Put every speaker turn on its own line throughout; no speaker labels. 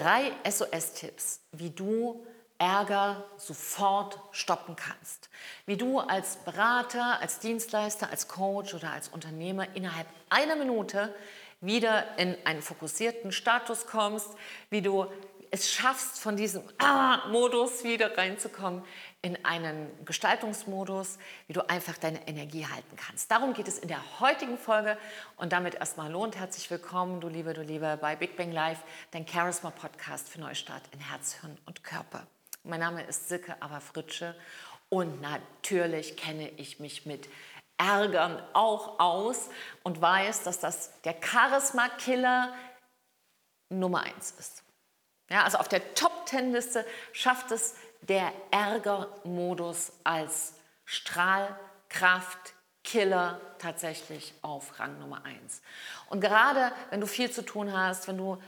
drei SOS-Tipps, wie du Ärger sofort stoppen kannst. Wie du als Berater, als Dienstleister, als Coach oder als Unternehmer innerhalb einer Minute wieder in einen fokussierten Status kommst, wie du es schaffst, von diesem ah, Modus wieder reinzukommen in einen Gestaltungsmodus, wie du einfach deine Energie halten kannst. Darum geht es in der heutigen Folge und damit erstmal lohnt. Herzlich willkommen, du Liebe, du Liebe, bei Big Bang Live, dein Charisma-Podcast für Neustart in Herz, Hirn und Körper. Mein Name ist Silke Fritsche und natürlich kenne ich mich mit Ärgern auch aus und weiß, dass das der Charisma-Killer Nummer eins ist. Ja, also auf der Top-10-Liste schafft es der Ärgermodus als Strahlkraft, Killer tatsächlich auf Rang Nummer eins. Und gerade wenn du viel zu tun hast, wenn du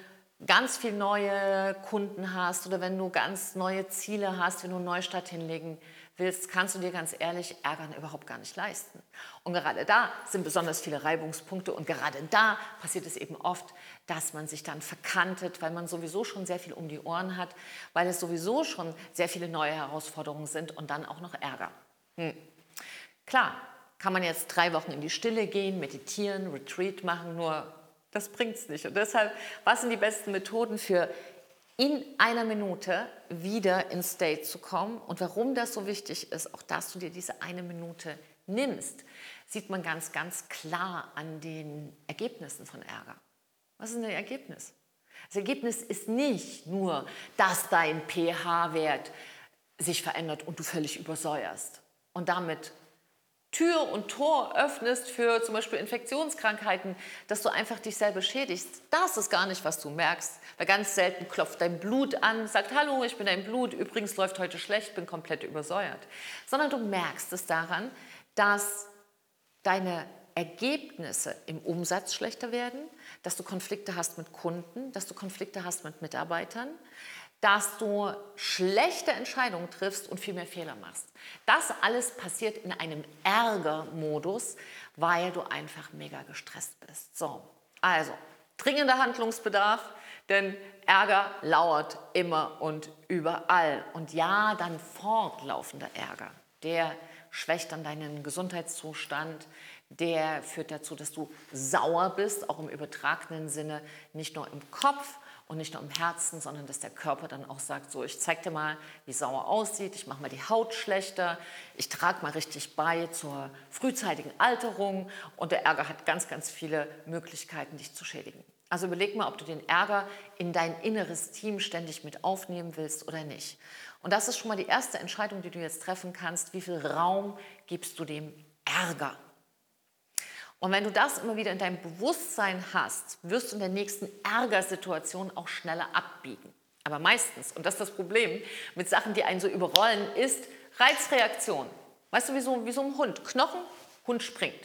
ganz viel neue Kunden hast oder wenn du ganz neue Ziele hast, wenn du einen Neustart hinlegen willst, kannst du dir ganz ehrlich Ärgern überhaupt gar nicht leisten. Und gerade da sind besonders viele Reibungspunkte und gerade da passiert es eben oft, dass man sich dann verkantet, weil man sowieso schon sehr viel um die Ohren hat, weil es sowieso schon sehr viele neue Herausforderungen sind und dann auch noch Ärger. Hm. Klar, kann man jetzt drei Wochen in die Stille gehen, meditieren, Retreat machen, nur das bringt es nicht. Und deshalb, was sind die besten Methoden für in einer Minute wieder in State zu kommen und warum das so wichtig ist, auch dass du dir diese eine Minute nimmst, sieht man ganz, ganz klar an den Ergebnissen von Ärger. Was ist denn das Ergebnis? Das Ergebnis ist nicht nur, dass dein pH-Wert sich verändert und du völlig übersäuerst und damit Tür und Tor öffnest für zum Beispiel Infektionskrankheiten, dass du einfach dich selber schädigst. Das ist gar nicht, was du merkst. Weil ganz selten klopft dein Blut an, sagt, hallo, ich bin dein Blut, übrigens läuft heute schlecht, bin komplett übersäuert. Sondern du merkst es daran, dass deine Ergebnisse im Umsatz schlechter werden, dass du Konflikte hast mit Kunden, dass du Konflikte hast mit Mitarbeitern, dass du schlechte Entscheidungen triffst und viel mehr Fehler machst. Das alles passiert in einem Ärgermodus, weil du einfach mega gestresst bist. So, also dringender Handlungsbedarf, denn Ärger lauert immer und überall. Und ja, dann fortlaufender Ärger, der schwächt dann deinen Gesundheitszustand, der führt dazu, dass du sauer bist, auch im übertragenen Sinne, nicht nur im Kopf, und nicht nur im Herzen, sondern dass der Körper dann auch sagt, so ich zeig dir mal, wie sauer aussieht, ich mache mal die Haut schlechter, ich trage mal richtig bei zur frühzeitigen Alterung und der Ärger hat ganz, ganz viele Möglichkeiten, dich zu schädigen. Also überleg mal, ob du den Ärger in dein inneres Team ständig mit aufnehmen willst oder nicht. Und das ist schon mal die erste Entscheidung, die du jetzt treffen kannst. Wie viel Raum gibst du dem Ärger? Und wenn du das immer wieder in deinem Bewusstsein hast, wirst du in der nächsten Ärgersituation auch schneller abbiegen. Aber meistens, und das ist das Problem mit Sachen, die einen so überrollen, ist Reizreaktion. Weißt du, wie so, wie so ein Hund. Knochen, Hund springt.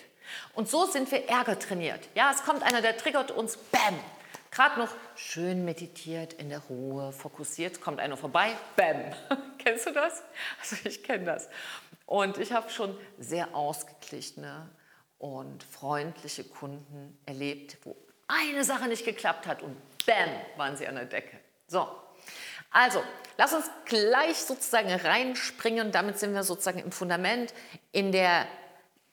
Und so sind wir Ärger trainiert. Ja, es kommt einer, der triggert uns, bam. Gerade noch schön meditiert, in der Ruhe, fokussiert, kommt einer vorbei, bam. Kennst du das? Also ich kenne das. Und ich habe schon sehr ausgeglichene, und freundliche Kunden erlebt, wo eine Sache nicht geklappt hat und bam, waren sie an der Decke. So, also, lass uns gleich sozusagen reinspringen. Damit sind wir sozusagen im Fundament, in der,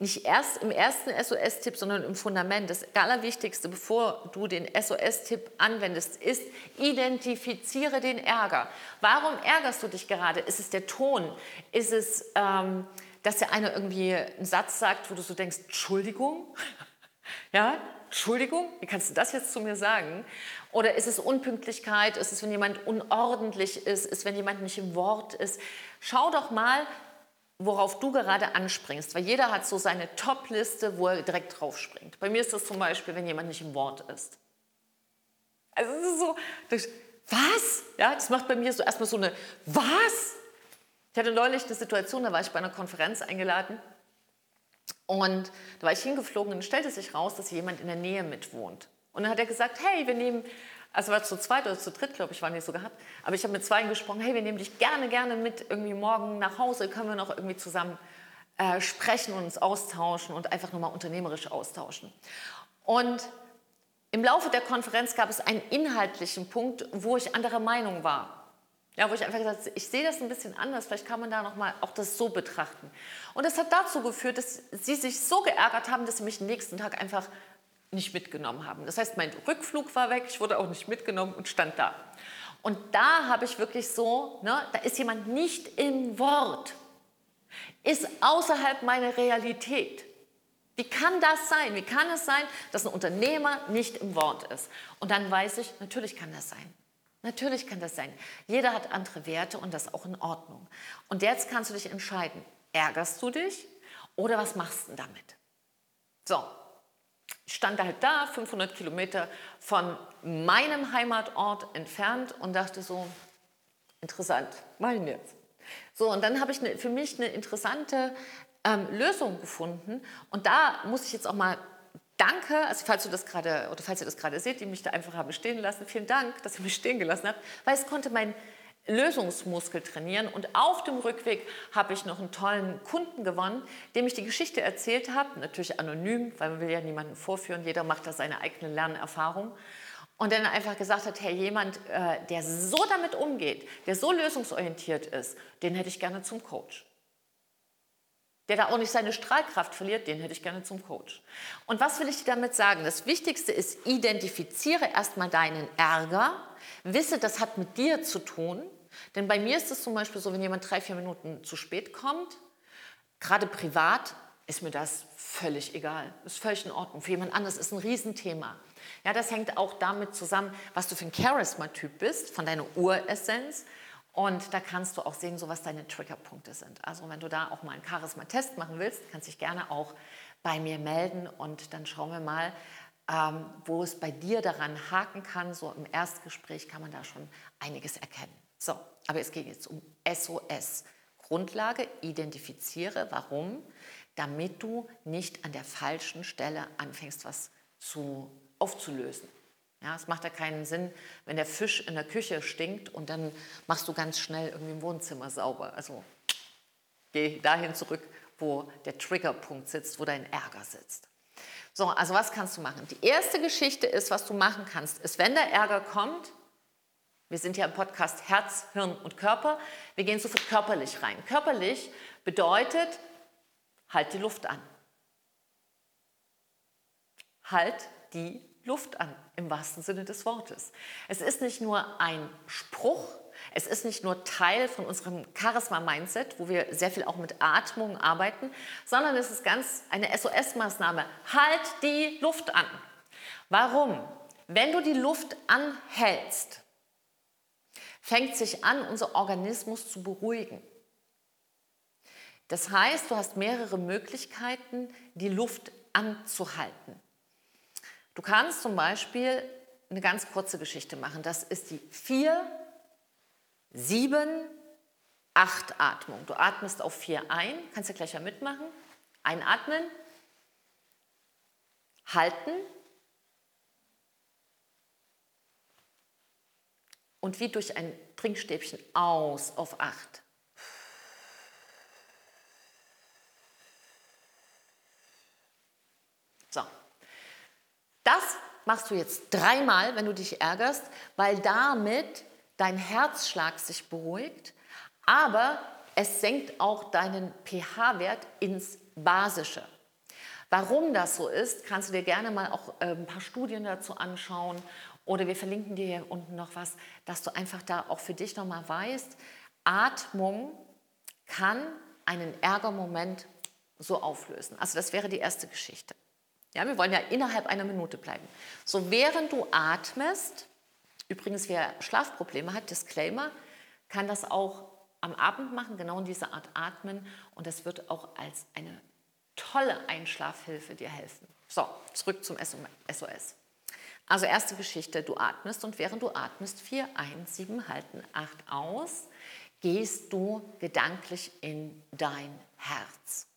nicht erst im ersten SOS-Tipp, sondern im Fundament. Das Allerwichtigste, bevor du den SOS-Tipp anwendest, ist, identifiziere den Ärger. Warum ärgerst du dich gerade? Ist es der Ton? Ist es... Ähm, dass der eine irgendwie einen Satz sagt, wo du so denkst, Entschuldigung, ja, Entschuldigung, wie kannst du das jetzt zu mir sagen? Oder ist es Unpünktlichkeit? Ist es, wenn jemand unordentlich ist? Ist, wenn jemand nicht im Wort ist? Schau doch mal, worauf du gerade anspringst, weil jeder hat so seine Top-Liste, wo er direkt drauf springt. Bei mir ist das zum Beispiel, wenn jemand nicht im Wort ist. Also es ist so, was? Ja, das macht bei mir so erstmal so eine, was? Ich hatte neulich eine Situation, da war ich bei einer Konferenz eingeladen und da war ich hingeflogen und stellte sich raus, dass jemand in der Nähe mitwohnt. Und dann hat er gesagt, hey, wir nehmen, also war zu zweit oder zu dritt, glaube ich, waren die so gehabt, aber ich habe mit zwei gesprochen, hey, wir nehmen dich gerne, gerne mit irgendwie morgen nach Hause, können wir noch irgendwie zusammen äh, sprechen und uns austauschen und einfach nochmal unternehmerisch austauschen. Und Im Laufe der Konferenz gab es einen inhaltlichen Punkt, wo ich anderer Meinung war. Ja, wo ich einfach gesagt habe, ich sehe das ein bisschen anders, vielleicht kann man da nochmal auch das so betrachten. Und das hat dazu geführt, dass sie sich so geärgert haben, dass sie mich den nächsten Tag einfach nicht mitgenommen haben. Das heißt, mein Rückflug war weg, ich wurde auch nicht mitgenommen und stand da. Und da habe ich wirklich so, ne, da ist jemand nicht im Wort, ist außerhalb meiner Realität. Wie kann das sein? Wie kann es sein, dass ein Unternehmer nicht im Wort ist? Und dann weiß ich, natürlich kann das sein. Natürlich kann das sein. Jeder hat andere Werte und das auch in Ordnung. Und jetzt kannst du dich entscheiden, ärgerst du dich oder was machst du damit? So, ich stand halt da, 500 Kilometer von meinem Heimatort entfernt und dachte so, interessant, mach ich jetzt. So, und dann habe ich eine, für mich eine interessante ähm, Lösung gefunden. Und da muss ich jetzt auch mal Danke, also falls du das gerade oder falls ihr das gerade seht, die mich da einfach haben stehen lassen, vielen Dank, dass ihr mich stehen gelassen habt, weil es konnte mein Lösungsmuskel trainieren und auf dem Rückweg habe ich noch einen tollen Kunden gewonnen, dem ich die Geschichte erzählt habe, natürlich anonym, weil man will ja niemanden vorführen, jeder macht da seine eigene Lernerfahrung. Und dann einfach gesagt hat, hey, jemand, äh, der so damit umgeht, der so lösungsorientiert ist, den hätte ich gerne zum Coach der da auch nicht seine Strahlkraft verliert, den hätte ich gerne zum Coach. Und was will ich dir damit sagen? Das Wichtigste ist, identifiziere erstmal deinen Ärger, wisse, das hat mit dir zu tun. Denn bei mir ist es zum Beispiel so, wenn jemand drei, vier Minuten zu spät kommt, gerade privat, ist mir das völlig egal. Ist völlig in Ordnung. Für jemand anderes ist ein Riesenthema. Ja, das hängt auch damit zusammen, was du für ein Charisma-Typ bist, von deiner Uressenz. Und da kannst du auch sehen, so was deine Triggerpunkte sind. Also wenn du da auch mal einen Charisma-Test machen willst, kannst dich gerne auch bei mir melden und dann schauen wir mal, ähm, wo es bei dir daran haken kann. So im Erstgespräch kann man da schon einiges erkennen. So, aber es geht jetzt um SOS. Grundlage, identifiziere, warum, damit du nicht an der falschen Stelle anfängst, was zu, aufzulösen. Ja, es macht ja keinen Sinn, wenn der Fisch in der Küche stinkt und dann machst du ganz schnell irgendwie im Wohnzimmer sauber. Also geh dahin zurück, wo der Triggerpunkt sitzt, wo dein Ärger sitzt. So, also was kannst du machen? Die erste Geschichte ist, was du machen kannst, ist, wenn der Ärger kommt, wir sind ja im Podcast Herz, Hirn und Körper, wir gehen sofort körperlich rein. Körperlich bedeutet, halt die Luft an. Halt die Luft an, im wahrsten Sinne des Wortes. Es ist nicht nur ein Spruch, es ist nicht nur Teil von unserem Charisma-Mindset, wo wir sehr viel auch mit Atmung arbeiten, sondern es ist ganz eine SOS-Maßnahme. Halt die Luft an. Warum? Wenn du die Luft anhältst, fängt sich an, unser Organismus zu beruhigen. Das heißt, du hast mehrere Möglichkeiten, die Luft anzuhalten. Du kannst zum Beispiel eine ganz kurze Geschichte machen. Das ist die 4, 7, 8 Atmung. Du atmest auf 4 ein, kannst du gleich ja mitmachen. Einatmen, halten und wie durch ein Trinkstäbchen aus auf 8. So, das machst du jetzt dreimal, wenn du dich ärgerst, weil damit dein Herzschlag sich beruhigt, aber es senkt auch deinen pH-Wert ins Basische. Warum das so ist, kannst du dir gerne mal auch äh, ein paar Studien dazu anschauen oder wir verlinken dir hier unten noch was, dass du einfach da auch für dich nochmal weißt, Atmung kann einen Ärgermoment so auflösen. Also das wäre die erste Geschichte. Ja, wir wollen ja innerhalb einer Minute bleiben. So während du atmest, übrigens wer Schlafprobleme hat, Disclaimer, kann das auch am Abend machen, genau in dieser Art atmen und das wird auch als eine tolle Einschlafhilfe dir helfen. So, zurück zum SOS. Also erste Geschichte, du atmest und während du atmest, 4 ein, 7 halten, 8 aus, gehst du gedanklich in dein Herz.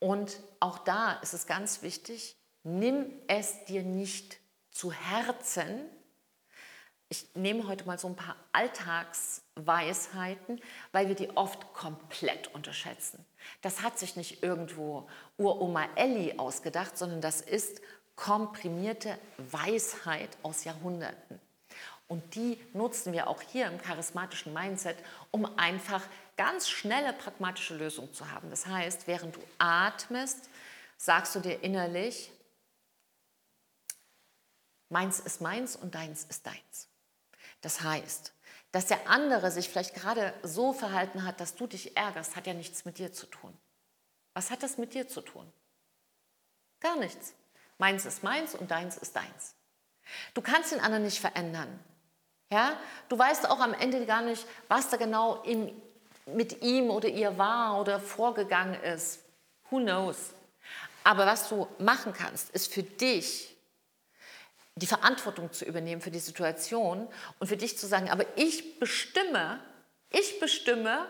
Und auch da ist es ganz wichtig, nimm es dir nicht zu Herzen. Ich nehme heute mal so ein paar Alltagsweisheiten, weil wir die oft komplett unterschätzen. Das hat sich nicht irgendwo Uroma Elli ausgedacht, sondern das ist komprimierte Weisheit aus Jahrhunderten. Und die nutzen wir auch hier im charismatischen Mindset, um einfach ganz schnelle pragmatische Lösungen zu haben. Das heißt, während du atmest, sagst du dir innerlich, meins ist meins und deins ist deins. Das heißt, dass der andere sich vielleicht gerade so verhalten hat, dass du dich ärgerst, hat ja nichts mit dir zu tun. Was hat das mit dir zu tun? Gar nichts. Meins ist meins und deins ist deins. Du kannst den anderen nicht verändern. Ja? Du weißt auch am Ende gar nicht, was da genau in, mit ihm oder ihr war oder vorgegangen ist. Who knows? Aber was du machen kannst, ist für dich die Verantwortung zu übernehmen für die Situation und für dich zu sagen, aber ich bestimme, ich bestimme,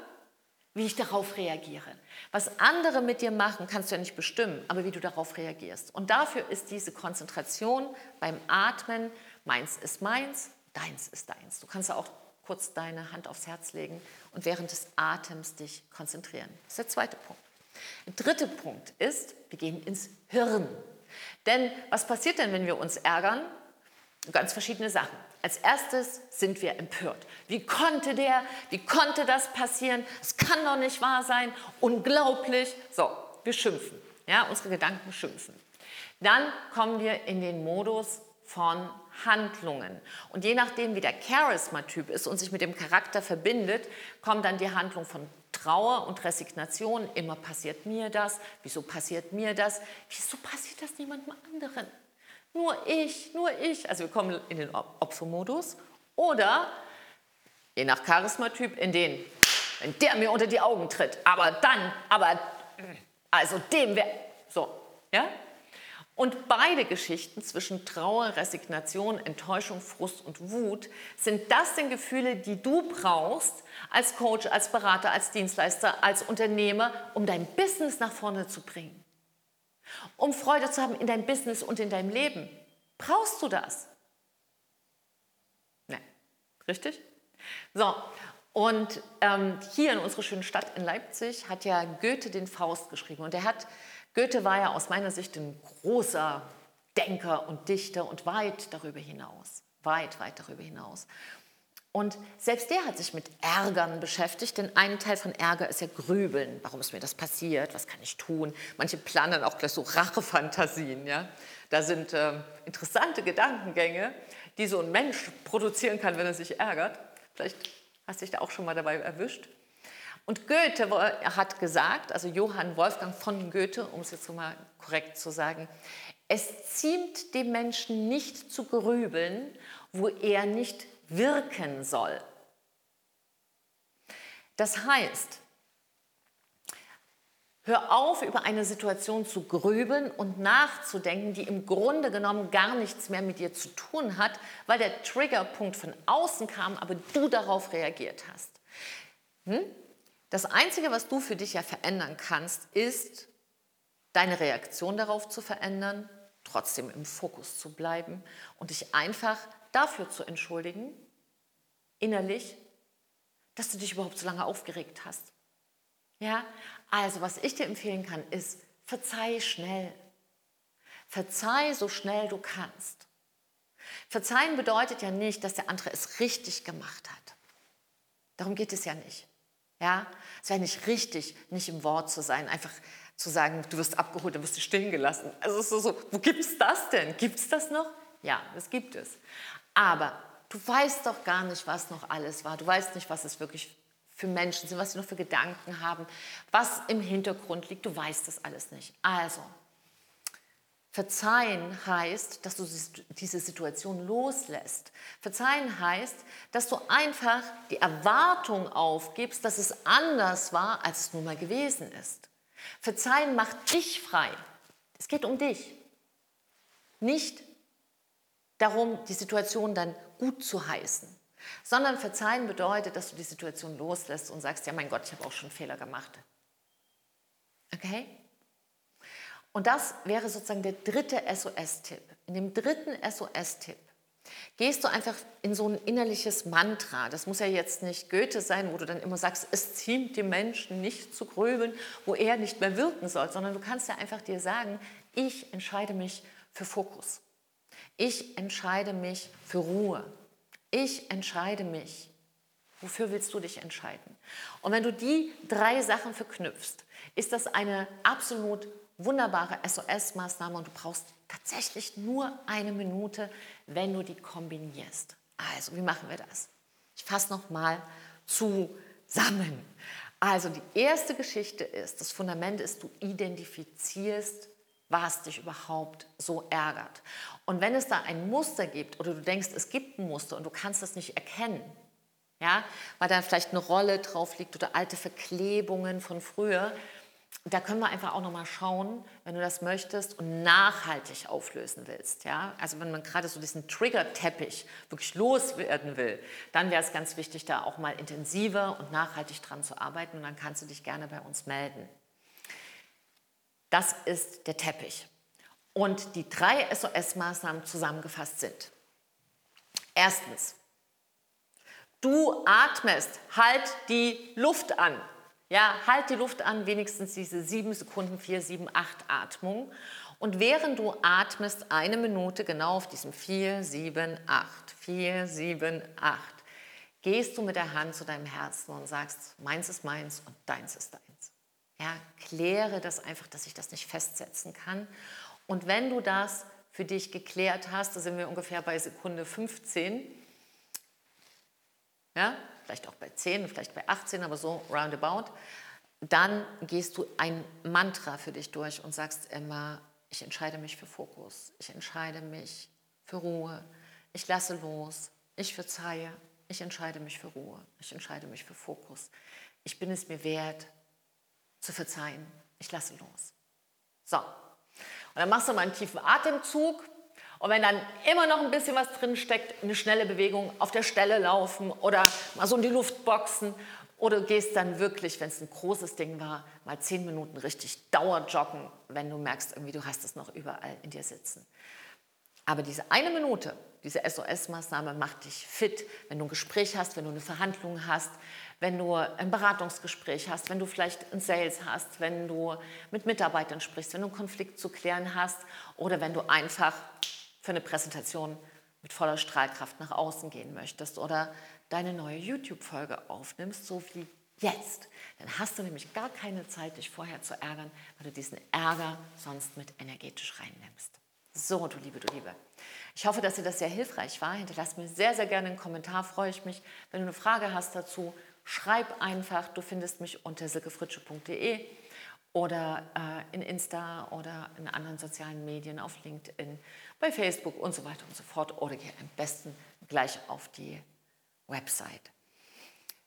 wie ich darauf reagiere. Was andere mit dir machen, kannst du ja nicht bestimmen, aber wie du darauf reagierst. Und dafür ist diese Konzentration beim Atmen, meins ist meins, deins ist deins. Du kannst auch kurz deine Hand aufs Herz legen und während des Atems dich konzentrieren. Das ist der zweite Punkt. Der dritte Punkt ist, wir gehen ins Hirn. Denn was passiert denn, wenn wir uns ärgern? Ganz verschiedene Sachen. Als erstes sind wir empört. Wie konnte der, wie konnte das passieren? Es kann doch nicht wahr sein. Unglaublich. So, wir schimpfen. Ja, unsere Gedanken schimpfen. Dann kommen wir in den Modus von Handlungen. Und je nachdem, wie der Charisma-Typ ist und sich mit dem Charakter verbindet, kommt dann die Handlung von Trauer und Resignation. Immer passiert mir das. Wieso passiert mir das? Wieso passiert das niemandem anderen? Nur ich, nur ich. Also wir kommen in den Opfermodus. Oder, je nach Charismatyp, in den, wenn der mir unter die Augen tritt, aber dann, aber, also dem wäre, so, ja? Und beide Geschichten zwischen Trauer, Resignation, Enttäuschung, Frust und Wut sind das denn Gefühle, die du brauchst als Coach, als Berater, als Dienstleister, als Unternehmer, um dein Business nach vorne zu bringen. Um Freude zu haben in deinem Business und in deinem Leben. Brauchst du das? Nein. Richtig? So, und ähm, hier in unserer schönen Stadt in Leipzig hat ja Goethe den Faust geschrieben. Und er hat, Goethe war ja aus meiner Sicht ein großer Denker und Dichter und weit darüber hinaus. Weit, weit darüber hinaus. Und selbst der hat sich mit Ärgern beschäftigt, denn ein Teil von Ärger ist ja Grübeln. Warum ist mir das passiert? Was kann ich tun? Manche planen auch gleich so Rachefantasien. Ja? Da sind äh, interessante Gedankengänge, die so ein Mensch produzieren kann, wenn er sich ärgert. Vielleicht hast du dich da auch schon mal dabei erwischt. Und Goethe hat gesagt, also Johann Wolfgang von Goethe, um es jetzt so mal korrekt zu sagen, es ziemt dem Menschen nicht zu grübeln, wo er nicht wirken soll. Das heißt, hör auf, über eine Situation zu grübeln und nachzudenken, die im Grunde genommen gar nichts mehr mit dir zu tun hat, weil der Triggerpunkt von außen kam, aber du darauf reagiert hast. Hm? Das Einzige, was du für dich ja verändern kannst, ist, deine Reaktion darauf zu verändern, trotzdem im Fokus zu bleiben und dich einfach dafür zu entschuldigen, innerlich, dass du dich überhaupt so lange aufgeregt hast. Ja, also was ich dir empfehlen kann, ist, verzeih schnell. Verzeih so schnell du kannst. Verzeihen bedeutet ja nicht, dass der andere es richtig gemacht hat. Darum geht es ja nicht. Ja, es wäre nicht richtig, nicht im Wort zu sein, einfach zu sagen, du wirst abgeholt, dann wirst du stehen gelassen. Also ist so, wo gibt es das denn? Gibt es das noch? Ja, das gibt es. Aber du weißt doch gar nicht, was noch alles war. Du weißt nicht, was es wirklich für Menschen sind, was sie noch für Gedanken haben, was im Hintergrund liegt. Du weißt das alles nicht. Also, Verzeihen heißt, dass du diese Situation loslässt. Verzeihen heißt, dass du einfach die Erwartung aufgibst, dass es anders war, als es nun mal gewesen ist. Verzeihen macht dich frei. Es geht um dich. Nicht darum, die Situation dann gut zu heißen, sondern verzeihen bedeutet, dass du die Situation loslässt und sagst, ja mein Gott, ich habe auch schon Fehler gemacht. Okay? Und das wäre sozusagen der dritte SOS-Tipp. In dem dritten SOS-Tipp gehst du einfach in so ein innerliches Mantra. Das muss ja jetzt nicht Goethe sein, wo du dann immer sagst, es ziemt dem Menschen nicht zu grübeln, wo er nicht mehr wirken soll, sondern du kannst ja einfach dir sagen, ich entscheide mich für Fokus. Ich entscheide mich für Ruhe. Ich entscheide mich. Wofür willst du dich entscheiden? Und wenn du die drei Sachen verknüpfst, ist das eine absolut wunderbare SOS-Maßnahme und du brauchst tatsächlich nur eine Minute, wenn du die kombinierst. Also, wie machen wir das? Ich fasse nochmal zusammen. Also, die erste Geschichte ist, das Fundament ist, du identifizierst, was dich überhaupt so ärgert. Und wenn es da ein Muster gibt oder du denkst, es gibt ein Muster und du kannst das nicht erkennen, ja, weil da vielleicht eine Rolle drauf liegt oder alte Verklebungen von früher, da können wir einfach auch nochmal schauen, wenn du das möchtest und nachhaltig auflösen willst. Ja? Also wenn man gerade so diesen Trigger-Teppich wirklich loswerden will, dann wäre es ganz wichtig, da auch mal intensiver und nachhaltig dran zu arbeiten und dann kannst du dich gerne bei uns melden. Das ist der Teppich. Und die drei SOS-Maßnahmen zusammengefasst sind. Erstens, du atmest, halt die Luft an. Ja, halt die Luft an, wenigstens diese sieben Sekunden, vier, sieben, acht Atmung. Und während du atmest, eine Minute genau auf diesem vier, sieben, acht, vier, sieben, acht, gehst du mit der Hand zu deinem Herzen und sagst, meins ist meins und deins ist deins. Ja, kläre das einfach, dass ich das nicht festsetzen kann. Und wenn du das für dich geklärt hast, da sind wir ungefähr bei Sekunde 15, ja, vielleicht auch bei 10, vielleicht bei 18, aber so roundabout, dann gehst du ein Mantra für dich durch und sagst immer, ich entscheide mich für Fokus, ich entscheide mich für Ruhe, ich lasse los, ich verzeihe, ich entscheide mich für Ruhe, ich entscheide mich für Fokus. Ich bin es mir wert, zu verzeihen, ich lasse los. So, und dann machst du mal einen tiefen Atemzug und wenn dann immer noch ein bisschen was drin steckt, eine schnelle Bewegung, auf der Stelle laufen oder mal so in die Luft boxen oder du gehst dann wirklich, wenn es ein großes Ding war, mal zehn Minuten richtig Dauerjoggen, wenn du merkst, irgendwie du hast es noch überall in dir sitzen. Aber diese eine Minute, diese SOS-Maßnahme macht dich fit, wenn du ein Gespräch hast, wenn du eine Verhandlung hast, wenn du ein Beratungsgespräch hast, wenn du vielleicht ein Sales hast, wenn du mit Mitarbeitern sprichst, wenn du einen Konflikt zu klären hast oder wenn du einfach für eine Präsentation mit voller Strahlkraft nach außen gehen möchtest oder deine neue YouTube-Folge aufnimmst, so wie jetzt. Dann hast du nämlich gar keine Zeit, dich vorher zu ärgern, weil du diesen Ärger sonst mit energetisch reinnimmst. So, du Liebe, du Liebe. Ich hoffe, dass dir das sehr hilfreich war. Hinterlass mir sehr, sehr gerne einen Kommentar, freue ich mich. Wenn du eine Frage hast dazu, schreib einfach. Du findest mich unter silkefritsche.de oder äh, in Insta oder in anderen sozialen Medien, auf LinkedIn, bei Facebook und so weiter und so fort. Oder geh am besten gleich auf die Website.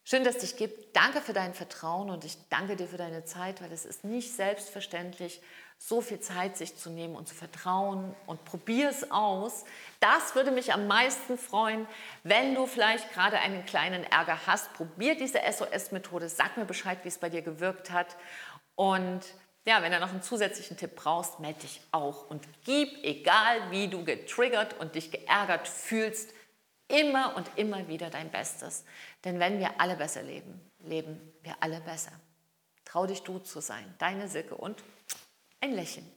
Schön, dass es dich gibt. Danke für dein Vertrauen und ich danke dir für deine Zeit, weil es ist nicht selbstverständlich, so viel Zeit sich zu nehmen und zu vertrauen und probier es aus. Das würde mich am meisten freuen, wenn du vielleicht gerade einen kleinen Ärger hast. Probier diese SOS-Methode, sag mir Bescheid, wie es bei dir gewirkt hat und ja, wenn du noch einen zusätzlichen Tipp brauchst, melde dich auch und gib, egal wie du getriggert und dich geärgert fühlst, immer und immer wieder dein Bestes. Denn wenn wir alle besser leben, leben wir alle besser. Trau dich du zu sein, deine Silke und ein Lächeln.